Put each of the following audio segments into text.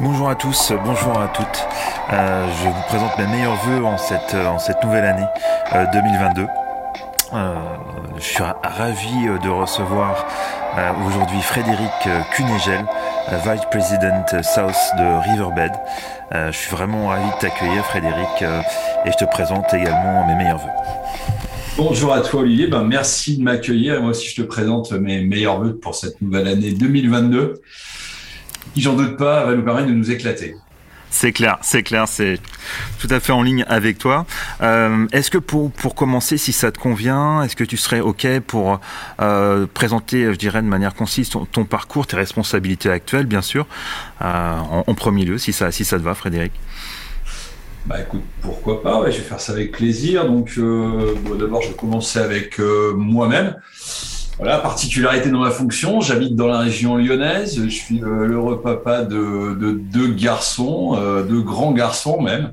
Bonjour à tous, bonjour à toutes. Euh, je vous présente mes meilleurs voeux en cette, cette nouvelle année 2022. Euh, je suis ravi de recevoir aujourd'hui Frédéric Cunégel, Vice President South de Riverbed. je suis vraiment ravi de t'accueillir Frédéric et je te présente également mes meilleurs voeux. Bonjour à toi Olivier, ben, merci de m'accueillir. Moi aussi je te présente mes meilleurs voeux pour cette nouvelle année 2022 qui, j'en doute pas, va nous permettre de nous éclater. C'est clair, c'est clair, c'est tout à fait en ligne avec toi. Euh, est-ce que pour, pour commencer, si ça te convient, est-ce que tu serais OK pour euh, présenter, je dirais, de manière concise ton, parcours, tes responsabilités actuelles, bien sûr, euh, en, premier lieu, si ça, si ça te va, Frédéric? Bah écoute, pourquoi pas, je vais faire ça avec plaisir. Donc d'abord, je vais commencer avec moi-même. Voilà, particularité dans ma fonction, j'habite dans la région lyonnaise, je suis euh, l'heureux papa de, de deux garçons, euh, deux grands garçons même.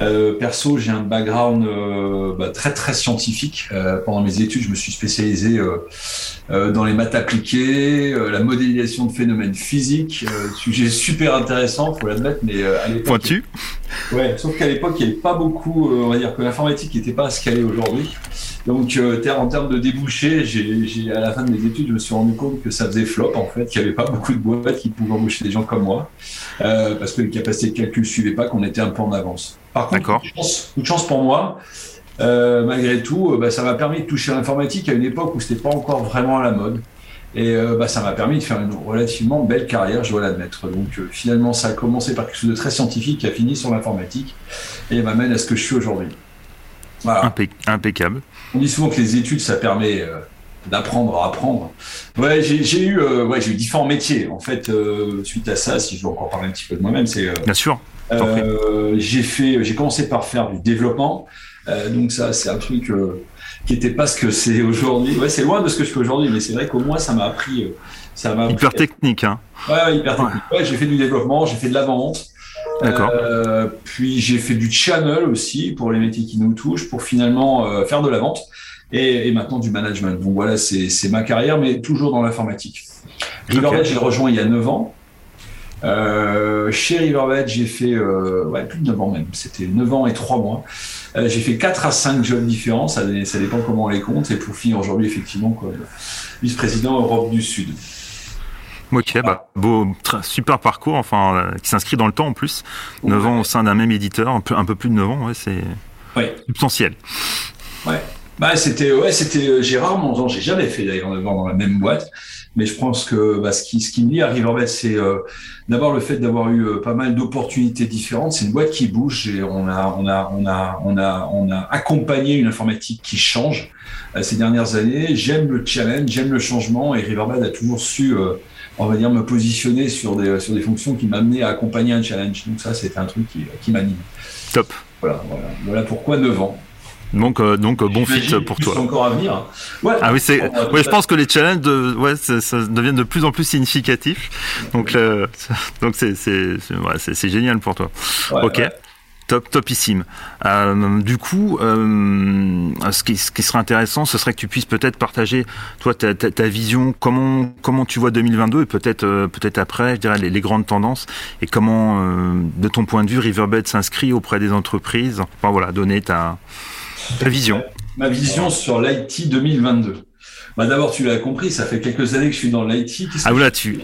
Euh, perso, j'ai un background euh, bah, très très scientifique. Euh, pendant mes études, je me suis spécialisé euh, dans les maths appliquées, la modélisation de phénomènes physiques, sujet super intéressant, faut l'admettre, mais à l'époque. Pointu. Ouais, sauf qu'à l'époque, il n'y avait pas beaucoup, on va dire que l'informatique n'était pas à ce qu'elle est aujourd'hui. Donc, en termes de débouchés, j'ai, à la fin de mes études, je me suis rendu compte que ça faisait flop, en fait, qu'il n'y avait pas beaucoup de boîtes qui pouvaient embaucher des gens comme moi, parce que les capacités de calcul ne suivaient pas, qu'on était un peu en avance. Par contre, coup de chance, pour moi. Euh, malgré tout, euh, bah, ça m'a permis de toucher à l'informatique à une époque où c'était pas encore vraiment à la mode. Et euh, bah, ça m'a permis de faire une relativement belle carrière, je dois l'admettre. Donc finalement, ça a commencé par quelque chose de très scientifique qui a fini sur l'informatique et m'amène à ce que je suis aujourd'hui. Voilà. impeccable. On dit souvent que les études, ça permet d'apprendre à apprendre. Ouais, j'ai eu, ouais, j'ai eu différents métiers. En fait, suite à ça, si je veux encore parler un petit peu de moi-même, c'est. Bien sûr. Euh, j'ai fait, j'ai commencé par faire du développement. Euh, donc ça, c'est un truc euh, qui n'était pas ce que c'est aujourd'hui. Ouais, c'est loin de ce que je fais aujourd'hui, mais c'est vrai qu'au moins ça m'a appris. ça m'a hyper technique, hein. Ouais, hyper technique. Ouais, j'ai fait du développement, j'ai fait de la vente. D'accord. Euh, puis j'ai fait du channel aussi pour les métiers qui nous touchent, pour finalement faire de la vente et, et, maintenant du management. Donc voilà, c'est ma carrière, mais toujours dans l'informatique. Okay. J'ai rejoint il y a 9 ans. Euh, chez Riverbed, j'ai fait euh, ouais, plus de 9 ans même. C'était 9 ans et 3 mois. Euh, j'ai fait 4 à 5 jobs différents. Ça, ça dépend comment on les compte. Et pour finir aujourd'hui, effectivement, comme vice-président Europe du Sud. Ok, bah, beau, super parcours, enfin, qui s'inscrit dans le temps en plus. 9 ans au sein d'un même éditeur, un peu, un peu plus de 9 ans, ouais, c'est ouais. substantiel. Ouais. Bah, c'était, ouais, c'était, euh, j'ai rarement, j'ai jamais fait d'ailleurs 9 ans dans la même boîte. Mais je pense que bah, ce, qui, ce qui me lie à Riverbed, c'est euh, d'abord le fait d'avoir eu euh, pas mal d'opportunités différentes. C'est une boîte qui bouge et on a, on a, on a, on a, on a accompagné une informatique qui change euh, ces dernières années. J'aime le challenge, j'aime le changement et Riverbed a toujours su, on va dire, me positionner sur des, sur des fonctions qui m'amenaient à accompagner un challenge. Donc ça, c'était un truc qui, qui m'anime. Top. Voilà, voilà, voilà pourquoi 9 ans. Donc, euh, donc bon fit pour toi. encore à venir. Ouais, ah oui, c'est. Ouais, je pense que les challenges, de, ouais, ça, ça deviennent de plus en plus significatifs. Donc, euh, donc c'est, c'est, ouais, c'est, génial pour toi. ok. Top, topissime. Euh, du coup, euh, ce, qui, ce qui serait intéressant, ce serait que tu puisses peut-être partager, toi, ta, ta, ta, vision, comment, comment tu vois 2022 et peut-être, euh, peut-être après, je dirais, les, les, grandes tendances et comment, euh, de ton point de vue, Riverbed s'inscrit auprès des entreprises. Enfin voilà, donner ta, ta vision. Ma vision sur l'IT 2022. Bah D'abord, tu l'as compris, ça fait quelques années que je suis dans l'IT. Ah, là, tu.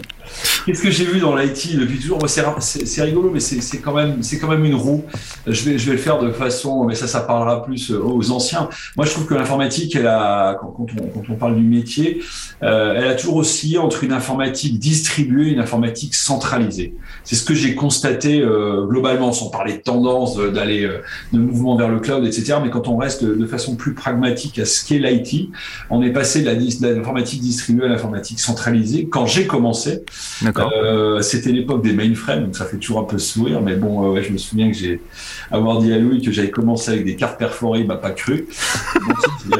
Qu'est-ce que j'ai vu dans l'IT depuis toujours? C'est rigolo, mais c'est quand même c'est quand même une roue. Je vais je vais le faire de façon, mais ça ça parlera plus aux anciens. Moi, je trouve que l'informatique, elle a quand, on, quand on parle du métier, euh, elle a toujours oscillé entre une informatique distribuée et une informatique centralisée. C'est ce que j'ai constaté euh, globalement, sans parler de tendance, d'aller euh, de mouvement vers le cloud, etc. Mais quand on reste de, façon plus pragmatique à ce qu'est l'IT, on est passé de l'informatique distribuée à l'informatique centralisée. Quand j'ai commencé, euh, c'était l'époque des mainframes, donc ça fait toujours un peu sourire, mais bon, euh, ouais, je me souviens que j'ai avoir dit à Louis que j'avais commencé avec des cartes perforées, il m'a pas cru.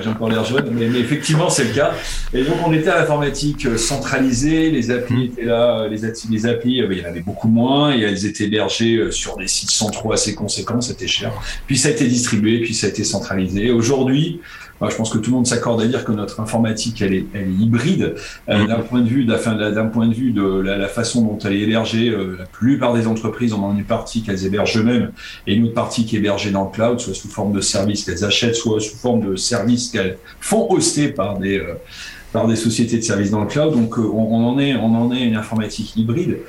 j'ai encore l'air jeune, mais, effectivement c'est le cas. Et donc on était à l'informatique euh, centralisée, les applis mmh. étaient là, les, les applis, il y en avait beaucoup moins, et elles étaient hébergées sur des sites centraux assez conséquents, c'était cher. Puis ça a été distribué, puis ça a été centralisé. Aujourd'hui, je pense que tout le monde s'accorde à dire que notre informatique, elle est, elle est hybride euh, mm. d'un point de vue, d'un point de vue de la, façon dont elle est hébergée. Euh, la plupart des entreprises ont une partie qu'elles hébergent eux-mêmes et une autre partie qui est hébergée dans le cloud, soit sous forme de services qu'elles achètent, soit sous forme de services qu'elles font hoster par des euh, par des sociétés de services dans le cloud. Donc on, en est on en est une informatique hybride.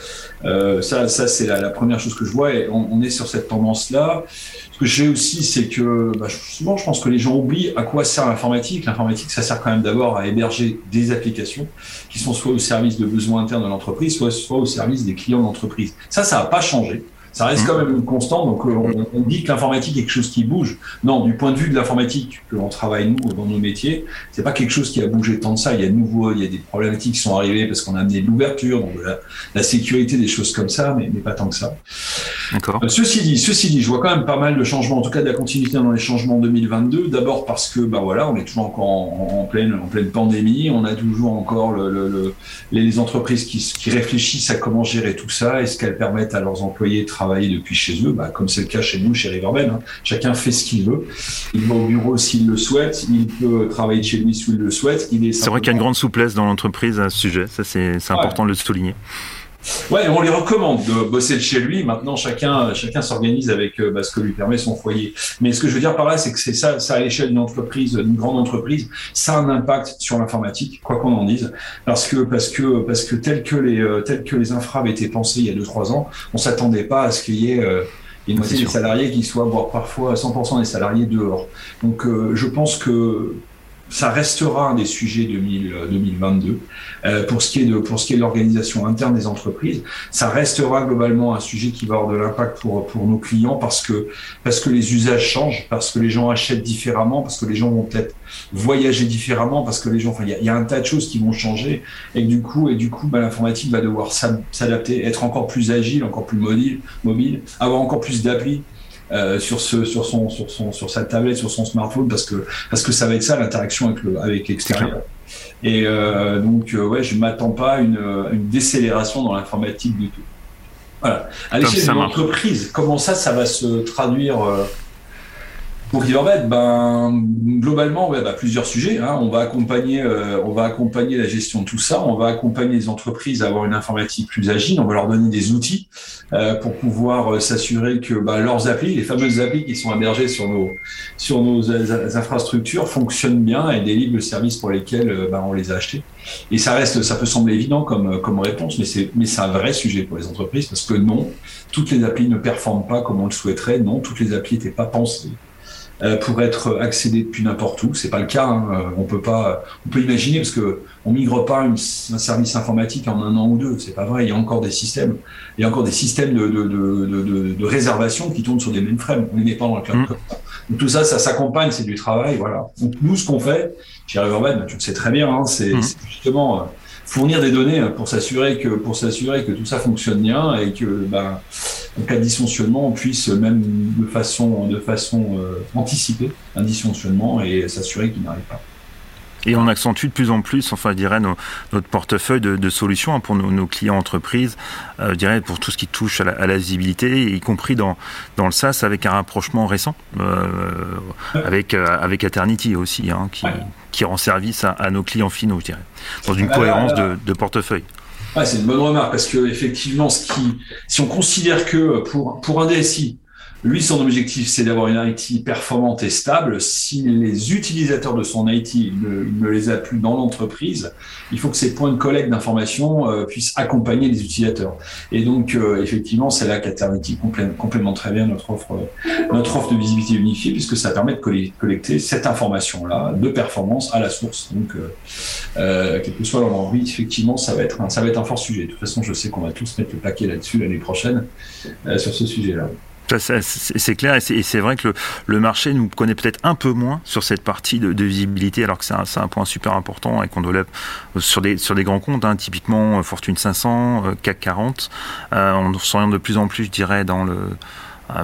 ça ça c'est la, première chose que je vois et on, est sur cette tendance là que j'ai aussi, c'est que bah, souvent, je pense que les gens oublient à quoi sert l'informatique. L'informatique, ça sert quand même d'abord à héberger des applications qui sont soit au service de besoins internes de l'entreprise, soit, soit au service des clients d'entreprise. Ça, ça n'a pas changé ça reste quand même une constante. Donc, euh, on, dit que l'informatique est quelque chose qui bouge. Non, du point de vue de l'informatique que l'on travaille nous dans nos métiers, c'est pas quelque chose qui a bougé tant de ça. Il y a de nouveau, il y a des problématiques qui sont arrivées parce qu'on a amené de l'ouverture, donc la, la, sécurité, des choses comme ça, mais, mais pas tant que ça. D'accord. Euh, ceci dit, ceci dit, je vois quand même pas mal de changements, en tout cas de la continuité dans les changements 2022. D'abord parce que, bah voilà, on est toujours encore en, pleine, en pleine pandémie. On a toujours encore le, le, les entreprises qui, qui réfléchissent à comment gérer tout ça. Est-ce qu'elles permettent à leurs employés de travailler travailler depuis chez eux, bah, comme c'est le cas chez nous, chez Riverben. Hein. Chacun fait ce qu'il veut. Il va au bureau s'il le souhaite, il peut travailler de chez lui s'il le souhaite. C'est vrai qu'il y a une grande souplesse dans l'entreprise à ce sujet, ça c'est important de le souligner. Ouais, on les recommande de bosser de chez lui. Maintenant, chacun, chacun s'organise avec euh, bah, ce que lui permet son foyer. Mais ce que je veux dire par là, c'est que c'est ça, ça à l'échelle d'une entreprise, d'une grande entreprise, ça a un impact sur l'informatique, quoi qu'on en dise, parce que parce que parce que tel que les euh, tel que les infras avaient été pensés il y a deux trois ans, on s'attendait pas à ce qu'il y ait euh, une moitié des salariés qui soient, voire parfois 100% des salariés dehors. Donc, je pense que ça restera un des sujets 2022. Euh, euh, pour ce qui est de pour ce qui est de l'organisation interne des entreprises, ça restera globalement un sujet qui va avoir de l'impact pour pour nos clients parce que parce que les usages changent, parce que les gens achètent différemment, parce que les gens vont peut-être voyager différemment, parce que les gens, enfin, il y, a un tas de choses qui vont changer et du coup et du coup, bah, l'informatique va devoir s'adapter, être encore plus agile, encore plus mobile, mobile, avoir encore plus d'applis euh, sur ce sur son sur son sur sa tablette sur son smartphone parce que parce que ça va être ça l'interaction avec le avec l'extérieur. Et euh, donc euh, ouais je m'attends pas à une, une décélération dans l'informatique du tout. Voilà. À l'échelle de l'entreprise comment ça ça va se traduire pour Riverbed, ben globalement, bah, plusieurs sujets. Hein. On va accompagner, euh, on va accompagner la gestion de tout ça. On va accompagner les entreprises à avoir une informatique plus agile. On va leur donner des outils euh, pour pouvoir euh, s'assurer que bah, leurs applis, les fameuses applis qui sont hébergées sur nos sur nos infrastructures, fonctionnent bien et délivrent le service pour lesquels bah, on les a achetés. Et ça reste, ça peut sembler évident comme comme réponse, mais c'est mais c'est un vrai sujet pour les entreprises parce que non, toutes les applis ne performent pas comme on le souhaiterait. Non, toutes les applis n'étaient pas pensées euh, pour être accédé depuis n'importe où. C'est pas le cas. Hein. Euh, on peut pas. On peut imaginer parce que on migre pas un service informatique en un an ou deux. C'est pas vrai. Il y a encore des systèmes. Il y a encore des systèmes de, de, de, de, réservation qui tournent sur des mainframes. On n'est pas dans le cloud. Mmh. tout ça, ça s'accompagne. C'est du travail. Voilà. Donc nous, ce qu'on fait chez Riverbed, tu le sais très bien, hein, c'est mmh. justement euh, fournir des données pour s'assurer que pour s'assurer que tout ça fonctionne bien et que ben, en cas de dysfonctionnement, on puisse même de façon, de façon euh, anticiper un dysfonctionnement et s'assurer qu'il n'arrive pas. Et on accentue de plus en plus, enfin, je dirais, notre portefeuille de, solutions hein, pour nos, clients entreprises, euh, je dirais, pour tout ce qui touche à la, visibilité, y compris dans, dans le SaaS avec un rapprochement récent, euh, avec, avec Eternity aussi, hein, qui, qui rend service à, nos clients finaux, je dirais, dans une cohérence de, de portefeuille c'est une bonne remarque parce que effectivement, ce qui, si on considère que pour pour un DSI, lui, son objectif, c'est d'avoir une IT performante et stable. Si les utilisateurs de son IT ne, les a plus dans l'entreprise, il faut que ces points de collecte d'informations euh, puissent accompagner les utilisateurs. Et donc, euh, effectivement, c'est là qu'Alternity complémente très bien notre offre, notre offre de visibilité unifiée, puisque ça permet de collecter cette information-là de performance à la source. Donc, euh, euh quel que soit leur envie, effectivement, ça va être un, ça va être un fort sujet. De toute façon, je sais qu'on va tous mettre le paquet là-dessus l'année prochaine sur ce sujet-là. C'est clair et c'est vrai que le, marché nous connaît peut-être un peu moins sur cette partie de, visibilité alors que c'est un, point super important et qu'on doit sur des, sur des grands comptes, hein, typiquement euh, Fortune 500, euh, CAC 40. Euh, on s'oriente de plus en plus, je dirais, dans le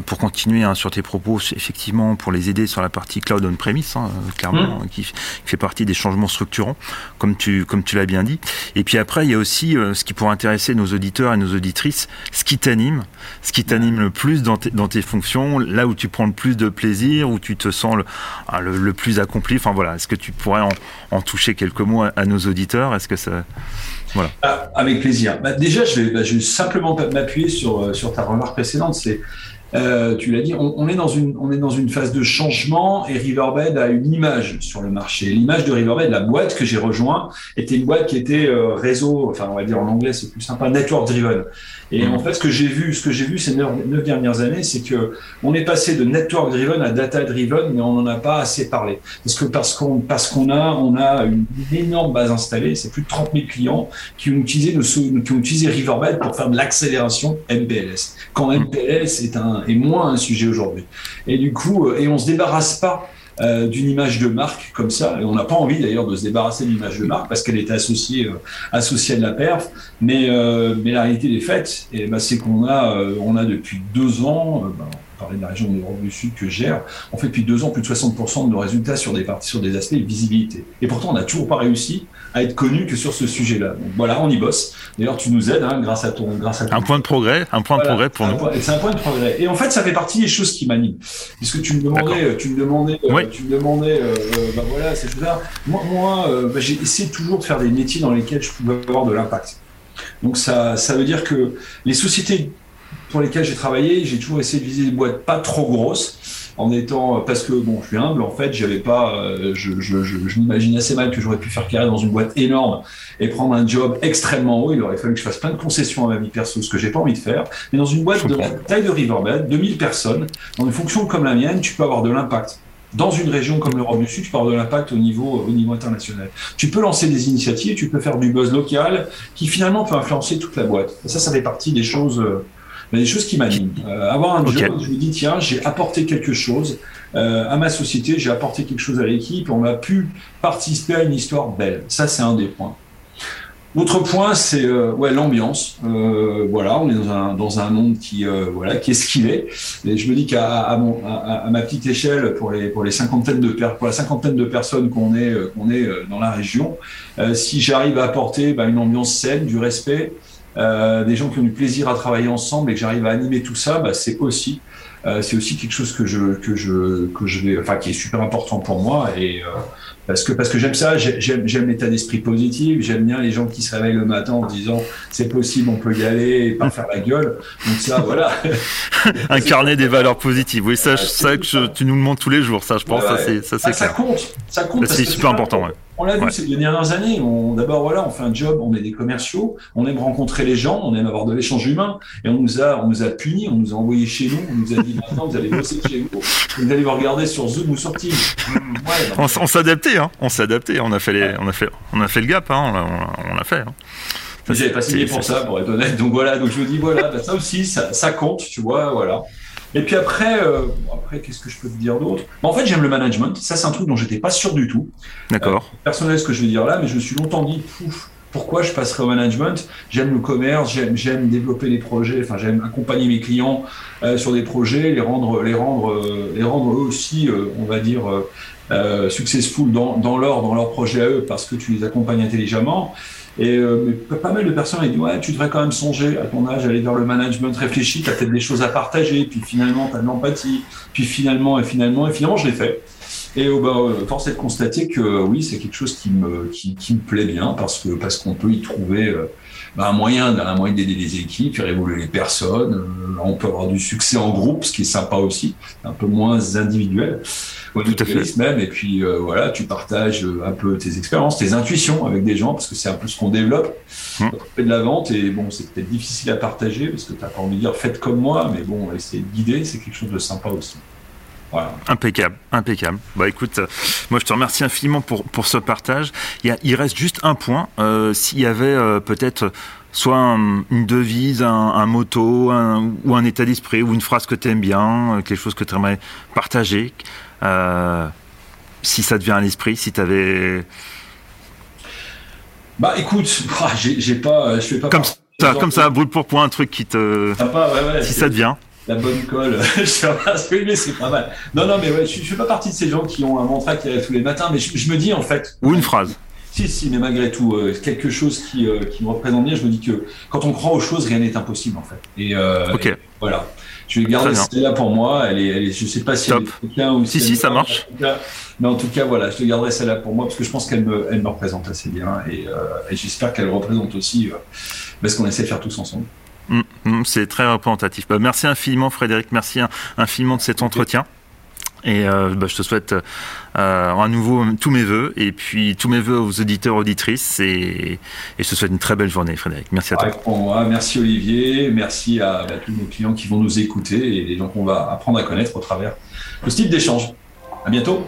pour continuer hein, sur tes propos, effectivement, pour les aider sur la partie cloud on-premise, hein, clairement, mmh. qui, fait partie des changements structurants, comme tu, comme tu l'as bien dit. Et puis après, il y a aussi ce qui pourrait intéresser nos auditeurs et nos auditrices, ce qui t'anime, ce qui t'anime le plus dans, dans, tes fonctions, là où tu prends le plus de plaisir, où tu te sens le, ah, le, plus accompli. Enfin voilà, est-ce que tu pourrais en, toucher quelques mots à, nos auditeurs? Est-ce que ça voilà. Ah, avec plaisir. Bah, déjà, je vais, bah, je vais simplement m'appuyer sur, euh, sur ta remarque précédente. C'est euh, tu l'as dit, on, est dans une, on est dans une phase de changement et Riverbed a une image sur le marché. L'image de Riverbed, la boîte que j'ai rejoint, était une boîte qui était euh, réseau, enfin on va dire en anglais c'est plus sympa, network driven. Et mmh. en fait, ce que j'ai vu, ce que j'ai vu ces neuf, dernières années, c'est que on est passé de network driven à data driven, mais on n'en a pas assez parlé. Parce que parce qu'on parce qu'on a on a une, énorme base installée, c'est plus de 30 000 clients qui ont utilisé qui ont utilisé Riverbed pour faire de l'accélération MPLS. Quand MPLS est un est moins un sujet aujourd'hui. Et du coup, euh, et on se débarrasse pas euh, d'une image de marque comme ça. Et on n'a pas envie d'ailleurs de se débarrasser d'une image de marque parce qu'elle était associée, euh, associée à la perf. Mais, mais la réalité des faits, et ben, c'est qu'on a, on a depuis deux ans, ben, parler de la région de l'Europe du Sud que je gère, on fait depuis deux ans plus de 60% de nos résultats sur des parties, sur des aspects de visibilité. Et pourtant, on n'a toujours pas réussi à être connu que sur ce sujet-là. Donc voilà, on y bosse. D'ailleurs, tu nous aides hein, grâce à ton, grâce à un point de progrès, un point de progrès pour nous. C'est un point de progrès. Et en fait, ça fait partie des choses qui m'animent. Puisque tu me demandais, tu me demandais, euh, tu me demandais, euh, euh, bah voilà, ces choses-là. Moi, moi bah, j'ai essayé toujours de faire des métiers dans lesquels je pouvais avoir de l'impact. Donc ça, ça veut dire que les sociétés pour lesquels j'ai travaillé, j'ai toujours essayé de viser des boîtes pas trop grosses, en étant parce que bon, je suis humble en fait, j'avais pas, euh, je, je, je, je m'imagine assez mal que j'aurais pu faire carrière dans une boîte énorme et prendre un job extrêmement haut. Il aurait fallu que je fasse plein de concessions à ma vie perso, ce que j'ai pas envie de faire. Mais dans une boîte de taille de Riverbed, 2000 personnes, dans une fonction comme la mienne, tu peux avoir de l'impact dans une région comme l'Europe du Sud, tu peux avoir de l'impact au niveau, au niveau international. Tu peux lancer des initiatives, tu peux faire du buzz local qui finalement peut influencer toute la boîte. Et ça, ça fait partie des choses euh, mais des choses qui m'animent. Euh, avoir un job, je me dis, tiens, j'ai apporté quelque chose euh, à ma société, j'ai apporté quelque chose à l'équipe, on a pu participer à une histoire belle. Ça, c'est un des points. L'autre point, c'est euh, ouais, l'ambiance. Euh, voilà, on est dans un, dans un monde qui, euh, voilà, qui est ce qu'il est. Et je me dis qu'à à, à, à, ma petite échelle, pour les, pour les cinquantaines de pour la cinquantaine de personnes qu'on est, qu'on est dans la région, si j'arrive à apporter bah, une ambiance saine, du respect, euh, des gens qui ont du plaisir à travailler ensemble et que j'arrive à animer tout ça, bah, c'est aussi euh, c'est aussi quelque chose que je que je qui est super important pour moi et euh, parce que parce que j'aime ça j'aime j'aime l'état d'esprit positif j'aime bien les gens qui se réveillent le matin en disant c'est possible on peut y aller et pas faire la gueule donc ça voilà incarner des valeurs positives oui ça, ça que tu nous le montres tous les jours ça je pense ça c'est ça c'est ah, ça compte ça compte c'est super important ouais. On l'a vu ces dernières années. On, d'abord, voilà, on fait un job, on est des commerciaux, on aime rencontrer les gens, on aime avoir de l'échange humain, et on nous a, on nous a punis, on nous a envoyés chez nous, on nous a dit maintenant vous allez bosser chez vous, vous allez vous regarder sur Zoom ou sur Teams. On, on s'est adapté, hein. On s'est adapté. On a fait les, on a fait, on a fait le gap, hein. On l'a fait. Hein. J'avais pas signé pour ça, pour être honnête. Donc voilà, donc je me dis voilà, bah, ça aussi, ça, ça compte, tu vois, voilà. Et puis après, euh, après qu'est-ce que je peux te dire d'autre? En fait, j'aime le management. Ça, c'est un truc dont j'étais pas sûr du tout. D'accord. Euh, personnel, ce que je vais dire là, mais je me suis longtemps dit, pouf, pourquoi je passerai au management? J'aime le commerce, j'aime développer les projets, enfin j'aime accompagner mes clients euh, sur des projets, les rendre, les rendre, euh, les rendre eux aussi, euh, on va dire, euh, successful dans, dans leur dans leur projet à eux parce que tu les accompagnes intelligemment. Et euh, pas mal de personnes ont dit ouais, tu devrais quand même songer à ton âge, aller vers le management, réfléchis, tu as peut-être des choses à partager, puis finalement tu as de l'empathie, puis finalement et finalement et finalement je l'ai fait. Et oh, bah, euh, force est de constater que oui, c'est quelque chose qui me qui, qui, me plaît bien parce que parce qu'on peut y trouver euh, bah, un moyen un moyen d'aider les équipes, faire évoluer les personnes. on peut avoir du succès en groupe, ce qui est sympa aussi, un peu moins individuel même. Et puis euh, voilà, tu partages euh, un peu tes expériences, tes intuitions avec des gens, parce que c'est un peu ce qu'on développe. Mmh. On fait de la vente et bon, c'est peut-être difficile à partager parce que tu n'as pas envie de dire faites comme moi, mais bon, essayer de guider, c'est quelque chose de sympa aussi. Voilà. Impeccable, impeccable. Bah écoute, euh, moi je te remercie infiniment pour, pour ce partage. Il, y a, il reste juste un point. S'il y avait peut-être soit une devise, un, un motto, ou un état d'esprit, ou une phrase que tu aimes bien, quelque chose que tu aimerais partager, euh, si ça te vient à l'esprit, si tu avais. Bah écoute, j'ai pas, je fais pas. Comme ça, comme ça, brûle pour point, un truc qui te. si ça te vient. La bonne colle. je mais c'est pas mal. Non, non, mais ouais, je, ne fais pas partie de ces gens qui ont un mantra qui arrive tous les matins, mais je, me dis en fait. Ou une phrase. Si, si, mais malgré tout, euh, quelque chose qui, euh, qui, me représente bien, je me dis que quand on croit aux choses, rien n'est impossible en fait. Et, euh, voilà. Je vais garder celle-là pour moi. Elle est, elle je sais pas si Top. elle ou si, si, ça marche. mais en tout cas, voilà, je te garderai celle-là pour moi parce que je pense qu'elle me, elle me représente assez bien et, et j'espère qu'elle représente aussi ce qu'on essaie de faire tous ensemble. Mm, mm, c'est très représentatif. Bah, merci infiniment Frédéric, merci infiniment de cet entretien. Et euh, bah, je te souhaite euh, à nouveau tous mes voeux et puis tous mes voeux aux auditeurs auditrices et, et je te souhaite une très belle journée Frédéric. Merci à toi. Moi, merci Olivier, merci à bah, tous nos clients qui vont nous écouter et donc on va apprendre à connaître au travers de ce type d'échange. À bientôt.